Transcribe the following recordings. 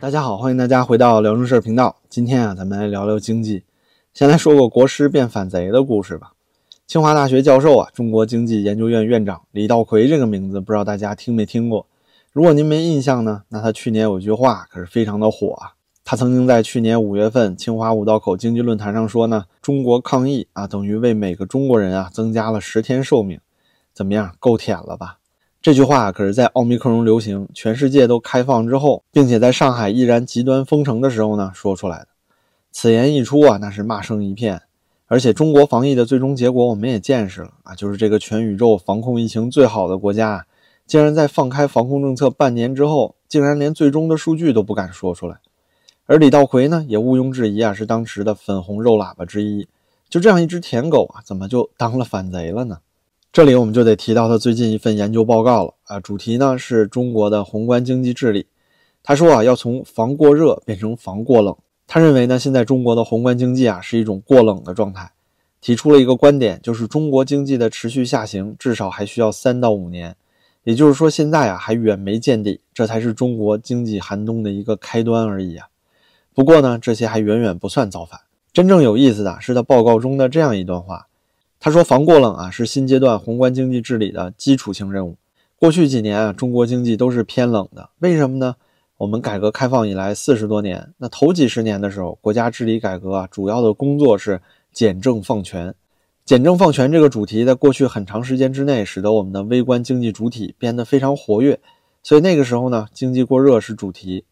大家好，欢迎大家回到聊正事儿频道。今天啊，咱们来聊聊经济。先来说个国师变反贼的故事吧。清华大学教授啊，中国经济研究院院长李稻葵这个名字，不知道大家听没听过？如果您没印象呢，那他去年有句话可是非常的火啊。他曾经在去年五月份清华五道口经济论坛上说呢：“中国抗疫啊，等于为每个中国人啊增加了十天寿命。”怎么样，够舔了吧？这句话可是在奥密克戎流行、全世界都开放之后，并且在上海依然极端封城的时候呢说出来的。此言一出啊，那是骂声一片。而且中国防疫的最终结果我们也见识了啊，就是这个全宇宙防控疫情最好的国家，竟然在放开防控政策半年之后，竟然连最终的数据都不敢说出来。而李稻葵呢，也毋庸置疑啊，是当时的粉红肉喇叭之一。就这样一只舔狗啊，怎么就当了反贼了呢？这里我们就得提到他最近一份研究报告了啊，主题呢是中国的宏观经济治理。他说啊，要从防过热变成防过冷。他认为呢，现在中国的宏观经济啊是一种过冷的状态，提出了一个观点，就是中国经济的持续下行至少还需要三到五年。也就是说，现在啊还远没见底，这才是中国经济寒冬的一个开端而已啊。不过呢，这些还远远不算造反。真正有意思的是他报告中的这样一段话。他说：“防过冷啊，是新阶段宏观经济治理的基础性任务。过去几年啊，中国经济都是偏冷的。为什么呢？我们改革开放以来四十多年，那头几十年的时候，国家治理改革啊，主要的工作是简政放权。简政放权这个主题，在过去很长时间之内，使得我们的微观经济主体变得非常活跃。所以那个时候呢，经济过热是主题。”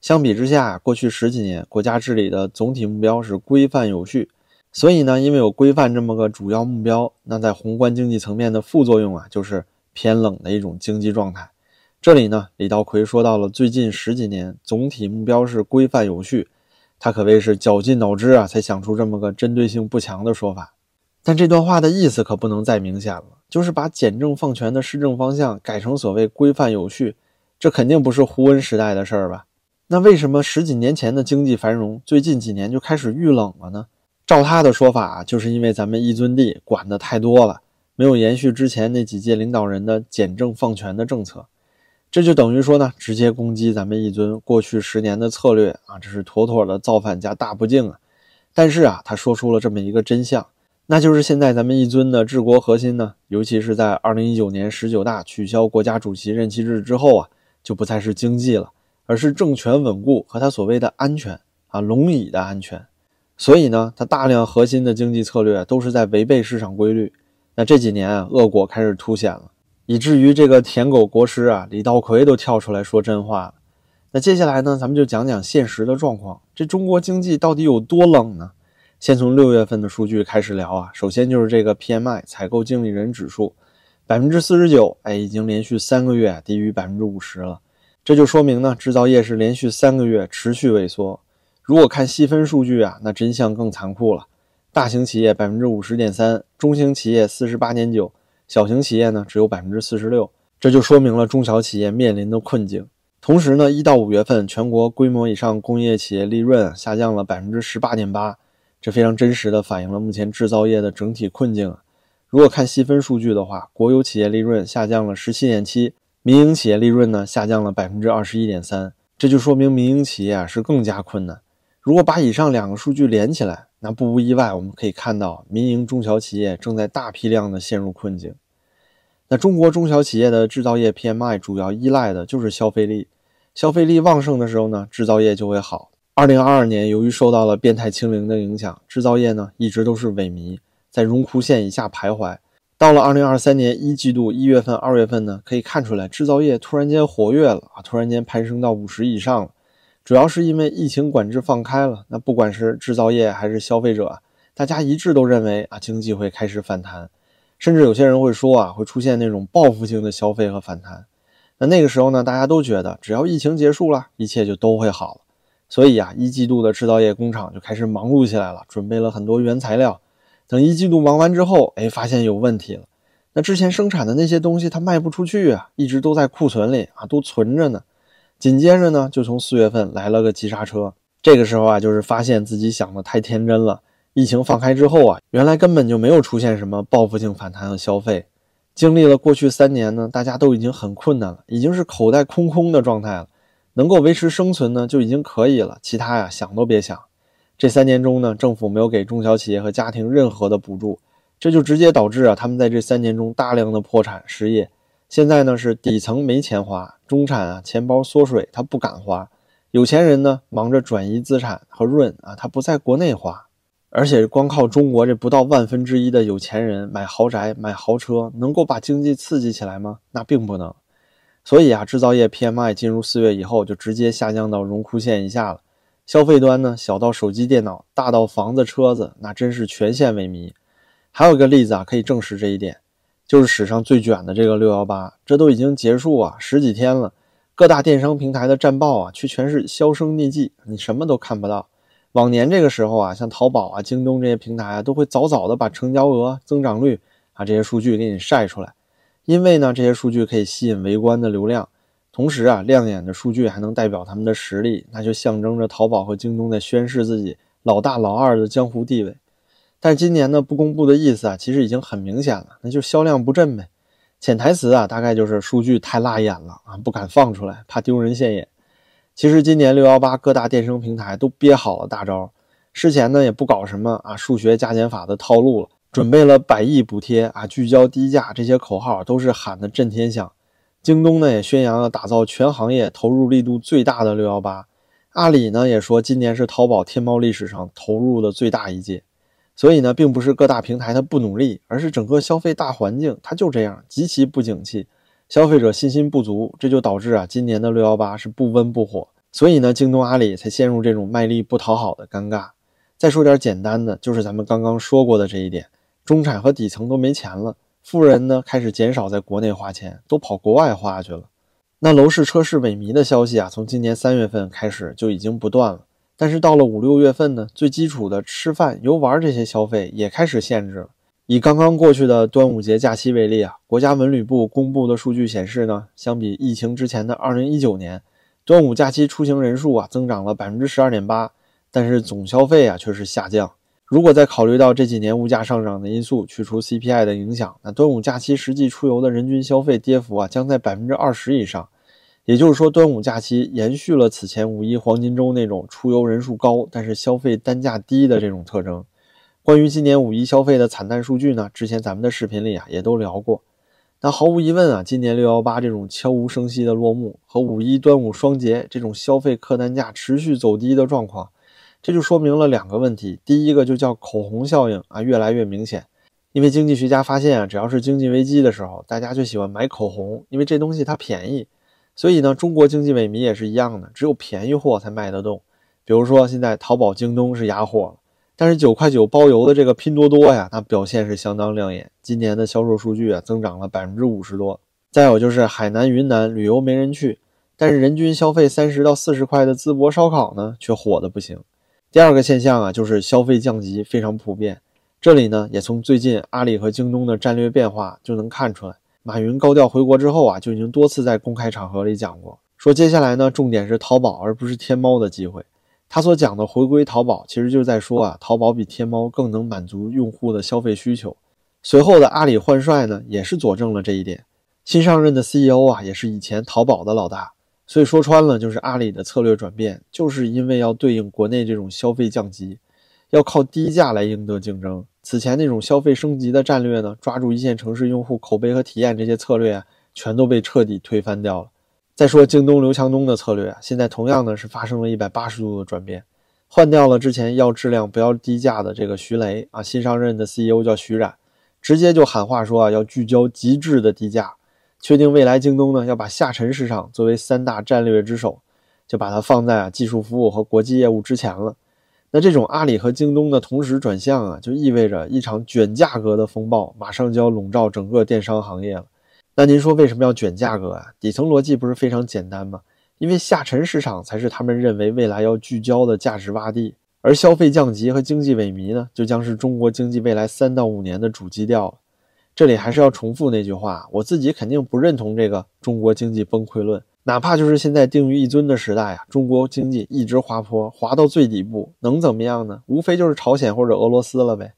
相比之下，过去十几年国家治理的总体目标是规范有序，所以呢，因为有规范这么个主要目标，那在宏观经济层面的副作用啊，就是偏冷的一种经济状态。这里呢，李稻葵说到了最近十几年总体目标是规范有序，他可谓是绞尽脑汁啊，才想出这么个针对性不强的说法。但这段话的意思可不能再明显了，就是把简政放权的施政方向改成所谓规范有序，这肯定不是胡温时代的事儿吧？那为什么十几年前的经济繁荣，最近几年就开始遇冷了呢？照他的说法，就是因为咱们一尊帝管的太多了，没有延续之前那几届领导人的简政放权的政策，这就等于说呢，直接攻击咱们一尊过去十年的策略啊，这是妥妥的造反加大不敬啊！但是啊，他说出了这么一个真相，那就是现在咱们一尊的治国核心呢，尤其是在二零一九年十九大取消国家主席任期制之后啊，就不再是经济了。而是政权稳固和他所谓的安全啊，龙椅的安全。所以呢，他大量核心的经济策略都是在违背市场规律。那这几年啊，恶果开始凸显了，以至于这个舔狗国师啊，李稻葵都跳出来说真话了。那接下来呢，咱们就讲讲现实的状况。这中国经济到底有多冷呢？先从六月份的数据开始聊啊。首先就是这个 PMI 采购经理人指数，百分之四十九，哎，已经连续三个月低于百分之五十了。这就说明呢，制造业是连续三个月持续萎缩。如果看细分数据啊，那真相更残酷了。大型企业百分之五十点三，中型企业四十八点九，小型企业呢只有百分之四十六。这就说明了中小企业面临的困境。同时呢，一到五月份全国规模以上工业企业利润下降了百分之十八点八，这非常真实的反映了目前制造业的整体困境。如果看细分数据的话，国有企业利润下降了十七点七。民营企业利润呢下降了百分之二十一点三，这就说明民营企业啊是更加困难。如果把以上两个数据连起来，那不无意外，我们可以看到民营中小企业正在大批量的陷入困境。那中国中小企业的制造业 PMI 主要依赖的就是消费力，消费力旺盛的时候呢，制造业就会好。二零二二年，由于受到了变态清零的影响，制造业呢一直都是萎靡，在荣枯线以下徘徊。到了二零二三年一季度一月份、二月份呢，可以看出来制造业突然间活跃了啊，突然间攀升到五十以上了。主要是因为疫情管制放开了，那不管是制造业还是消费者，大家一致都认为啊，经济会开始反弹，甚至有些人会说啊，会出现那种报复性的消费和反弹。那那个时候呢，大家都觉得只要疫情结束了，一切就都会好了。所以啊，一季度的制造业工厂就开始忙碌起来了，准备了很多原材料。等一季度忙完之后，哎，发现有问题了。那之前生产的那些东西它卖不出去啊，一直都在库存里啊，都存着呢。紧接着呢，就从四月份来了个急刹车。这个时候啊，就是发现自己想的太天真了。疫情放开之后啊，原来根本就没有出现什么报复性反弹和消费。经历了过去三年呢，大家都已经很困难了，已经是口袋空空的状态了。能够维持生存呢就已经可以了，其他呀想都别想。这三年中呢，政府没有给中小企业和家庭任何的补助，这就直接导致啊他们在这三年中大量的破产失业。现在呢是底层没钱花，中产啊钱包缩水，他不敢花；有钱人呢忙着转移资产和润啊，他不在国内花。而且光靠中国这不到万分之一的有钱人买豪宅、买豪车，能够把经济刺激起来吗？那并不能。所以啊，制造业 PMI 进入四月以后就直接下降到荣枯线以下了。消费端呢，小到手机、电脑，大到房子、车子，那真是全线萎靡。还有一个例子啊，可以证实这一点，就是史上最卷的这个六幺八，这都已经结束啊十几天了，各大电商平台的战报啊，却全是销声匿迹，你什么都看不到。往年这个时候啊，像淘宝啊、京东这些平台啊，都会早早的把成交额、增长率啊这些数据给你晒出来，因为呢，这些数据可以吸引围观的流量。同时啊，亮眼的数据还能代表他们的实力，那就象征着淘宝和京东在宣示自己老大老二的江湖地位。但今年呢，不公布的意思啊，其实已经很明显了，那就销量不振呗。潜台词啊，大概就是数据太辣眼了啊，不敢放出来，怕丢人现眼。其实今年六幺八各大电商平台都憋好了大招，事前呢也不搞什么啊数学加减法的套路了，准备了百亿补贴啊，聚焦低价这些口号都是喊的震天响。京东呢也宣扬了打造全行业投入力度最大的六幺八，阿里呢也说今年是淘宝天猫历史上投入的最大一届，所以呢并不是各大平台它不努力，而是整个消费大环境它就这样极其不景气，消费者信心不足，这就导致啊今年的六幺八是不温不火，所以呢京东阿里才陷入这种卖力不讨好的尴尬。再说点简单的，就是咱们刚刚说过的这一点，中产和底层都没钱了。富人呢开始减少在国内花钱，都跑国外花去了。那楼市车市萎靡的消息啊，从今年三月份开始就已经不断了。但是到了五六月份呢，最基础的吃饭、游玩这些消费也开始限制了。以刚刚过去的端午节假期为例啊，国家文旅部公布的数据显示呢，相比疫情之前的二零一九年，端午假期出行人数啊增长了百分之十二点八，但是总消费啊却是下降。如果再考虑到这几年物价上涨的因素，去除 CPI 的影响，那端午假期实际出游的人均消费跌幅啊，将在百分之二十以上。也就是说，端午假期延续了此前五一黄金周那种出游人数高，但是消费单价低的这种特征。关于今年五一消费的惨淡数据呢，之前咱们的视频里啊也都聊过。那毫无疑问啊，今年六幺八这种悄无声息的落幕，和五一端午双节这种消费客单价持续走低的状况。这就说明了两个问题，第一个就叫口红效应啊，越来越明显。因为经济学家发现啊，只要是经济危机的时候，大家就喜欢买口红，因为这东西它便宜。所以呢，中国经济萎靡也是一样的，只有便宜货才卖得动。比如说现在淘宝、京东是哑火了，但是九块九包邮的这个拼多多呀，它表现是相当亮眼，今年的销售数据啊增长了百分之五十多。再有就是海南、云南旅游没人去，但是人均消费三十到四十块的淄博烧烤呢，却火的不行。第二个现象啊，就是消费降级非常普遍。这里呢，也从最近阿里和京东的战略变化就能看出来。马云高调回国之后啊，就已经多次在公开场合里讲过，说接下来呢，重点是淘宝而不是天猫的机会。他所讲的回归淘宝，其实就是在说啊，淘宝比天猫更能满足用户的消费需求。随后的阿里换帅呢，也是佐证了这一点。新上任的 CEO 啊，也是以前淘宝的老大。所以说穿了，就是阿里的策略转变，就是因为要对应国内这种消费降级，要靠低价来赢得竞争。此前那种消费升级的战略呢，抓住一线城市用户口碑和体验这些策略啊，全都被彻底推翻掉了。再说京东刘强东的策略啊，现在同样呢是发生了一百八十度的转变，换掉了之前要质量不要低价的这个徐雷啊，新上任的 CEO 叫徐冉，直接就喊话说啊，要聚焦极致的低价。确定未来京东呢要把下沉市场作为三大战略之首，就把它放在啊技术服务和国际业务之前了。那这种阿里和京东的同时转向啊，就意味着一场卷价格的风暴马上就要笼罩整个电商行业了。那您说为什么要卷价格啊？底层逻辑不是非常简单吗？因为下沉市场才是他们认为未来要聚焦的价值洼地，而消费降级和经济萎靡呢，就将是中国经济未来三到五年的主基调。这里还是要重复那句话，我自己肯定不认同这个中国经济崩溃论。哪怕就是现在定于一尊的时代啊，中国经济一直滑坡，滑到最底部，能怎么样呢？无非就是朝鲜或者俄罗斯了呗。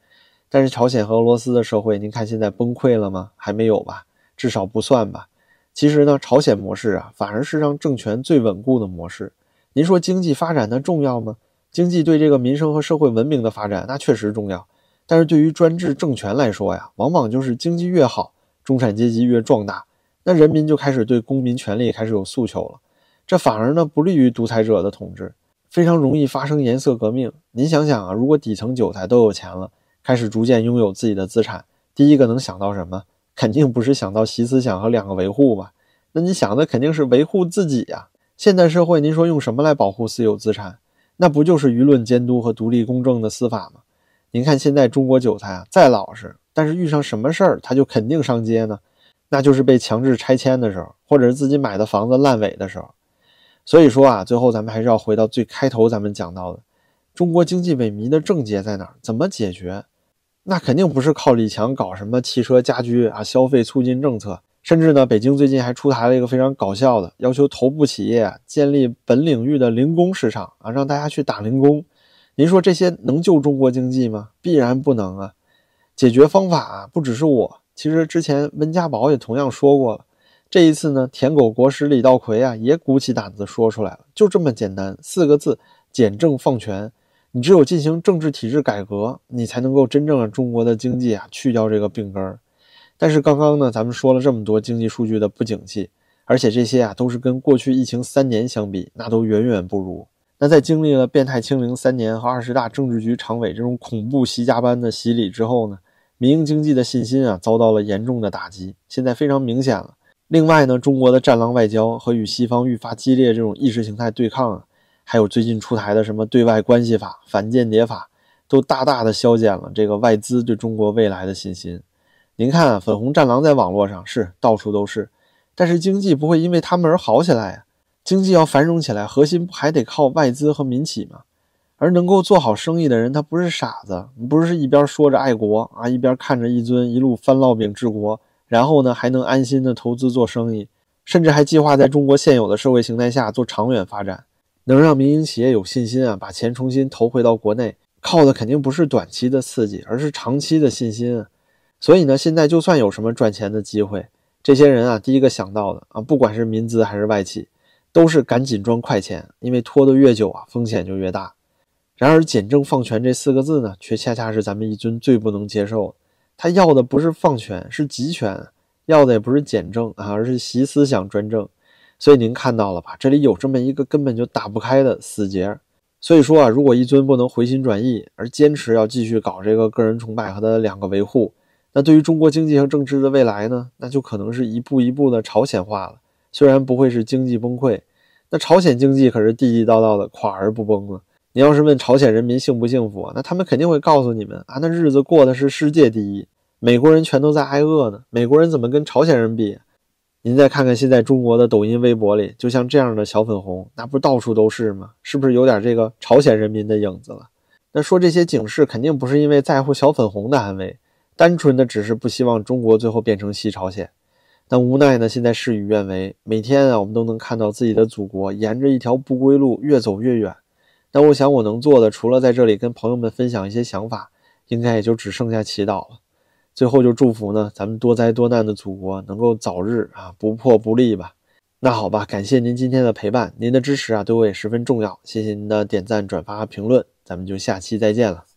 但是朝鲜和俄罗斯的社会，您看现在崩溃了吗？还没有吧，至少不算吧。其实呢，朝鲜模式啊，反而是让政权最稳固的模式。您说经济发展它重要吗？经济对这个民生和社会文明的发展，那确实重要。但是对于专制政权来说呀，往往就是经济越好，中产阶级越壮大，那人民就开始对公民权利开始有诉求了。这反而呢，不利于独裁者的统治，非常容易发生颜色革命。您想想啊，如果底层韭菜都有钱了，开始逐渐拥有自己的资产，第一个能想到什么？肯定不是想到习思想和两个维护吧？那你想的肯定是维护自己呀。现代社会，您说用什么来保护私有资产？那不就是舆论监督和独立公正的司法吗？您看现在中国韭菜啊，再老实，但是遇上什么事儿他就肯定上街呢？那就是被强制拆迁的时候，或者是自己买的房子烂尾的时候。所以说啊，最后咱们还是要回到最开头咱们讲到的，中国经济萎靡的症结在哪儿？怎么解决？那肯定不是靠李强搞什么汽车、家居啊消费促进政策，甚至呢，北京最近还出台了一个非常搞笑的，要求头部企业建立本领域的零工市场啊，让大家去打零工。您说这些能救中国经济吗？必然不能啊！解决方法啊，不只是我，其实之前温家宝也同样说过了。这一次呢，舔狗国师李稻葵啊也鼓起胆子说出来了，就这么简单，四个字：简政放权。你只有进行政治体制改革，你才能够真正让中国的经济啊去掉这个病根儿。但是刚刚呢，咱们说了这么多经济数据的不景气，而且这些啊都是跟过去疫情三年相比，那都远远不如。那在经历了变态清零三年和二十大政治局常委这种恐怖习家班的洗礼之后呢，民营经济的信心啊遭到了严重的打击，现在非常明显了。另外呢，中国的战狼外交和与西方愈发激烈这种意识形态对抗啊。还有最近出台的什么对外关系法、反间谍法，都大大的消减了这个外资对中国未来的信心。您看啊，粉红战狼在网络上是到处都是，但是经济不会因为他们而好起来呀。经济要繁荣起来，核心不还得靠外资和民企吗？而能够做好生意的人，他不是傻子，不是一边说着爱国啊，一边看着一尊一路翻烙饼治国，然后呢还能安心的投资做生意，甚至还计划在中国现有的社会形态下做长远发展。能让民营企业有信心啊，把钱重新投回到国内，靠的肯定不是短期的刺激，而是长期的信心。所以呢，现在就算有什么赚钱的机会，这些人啊，第一个想到的啊，不管是民资还是外企，都是赶紧赚快钱，因为拖得越久啊，风险就越大。然而，简政放权这四个字呢，却恰恰是咱们一尊最不能接受。他要的不是放权，是集权；要的也不是简政啊，而是习思想专政。所以您看到了吧？这里有这么一个根本就打不开的死结。所以说啊，如果一尊不能回心转意，而坚持要继续搞这个个人崇拜和他的两个维护，那对于中国经济和政治的未来呢，那就可能是一步一步的朝鲜化了。虽然不会是经济崩溃，那朝鲜经济可是地地道道的垮而不崩了。你要是问朝鲜人民幸不幸福，那他们肯定会告诉你们啊，那日子过的是世界第一。美国人全都在挨饿呢，美国人怎么跟朝鲜人比？您再看看现在中国的抖音、微博里，就像这样的小粉红，那不到处都是吗？是不是有点这个朝鲜人民的影子了？那说这些警示，肯定不是因为在乎小粉红的安危，单纯的只是不希望中国最后变成西朝鲜。但无奈呢，现在事与愿违，每天啊，我们都能看到自己的祖国沿着一条不归路越走越远。那我想我能做的，除了在这里跟朋友们分享一些想法，应该也就只剩下祈祷了。最后就祝福呢，咱们多灾多难的祖国能够早日啊不破不立吧。那好吧，感谢您今天的陪伴，您的支持啊对我也十分重要。谢谢您的点赞、转发、评论，咱们就下期再见了。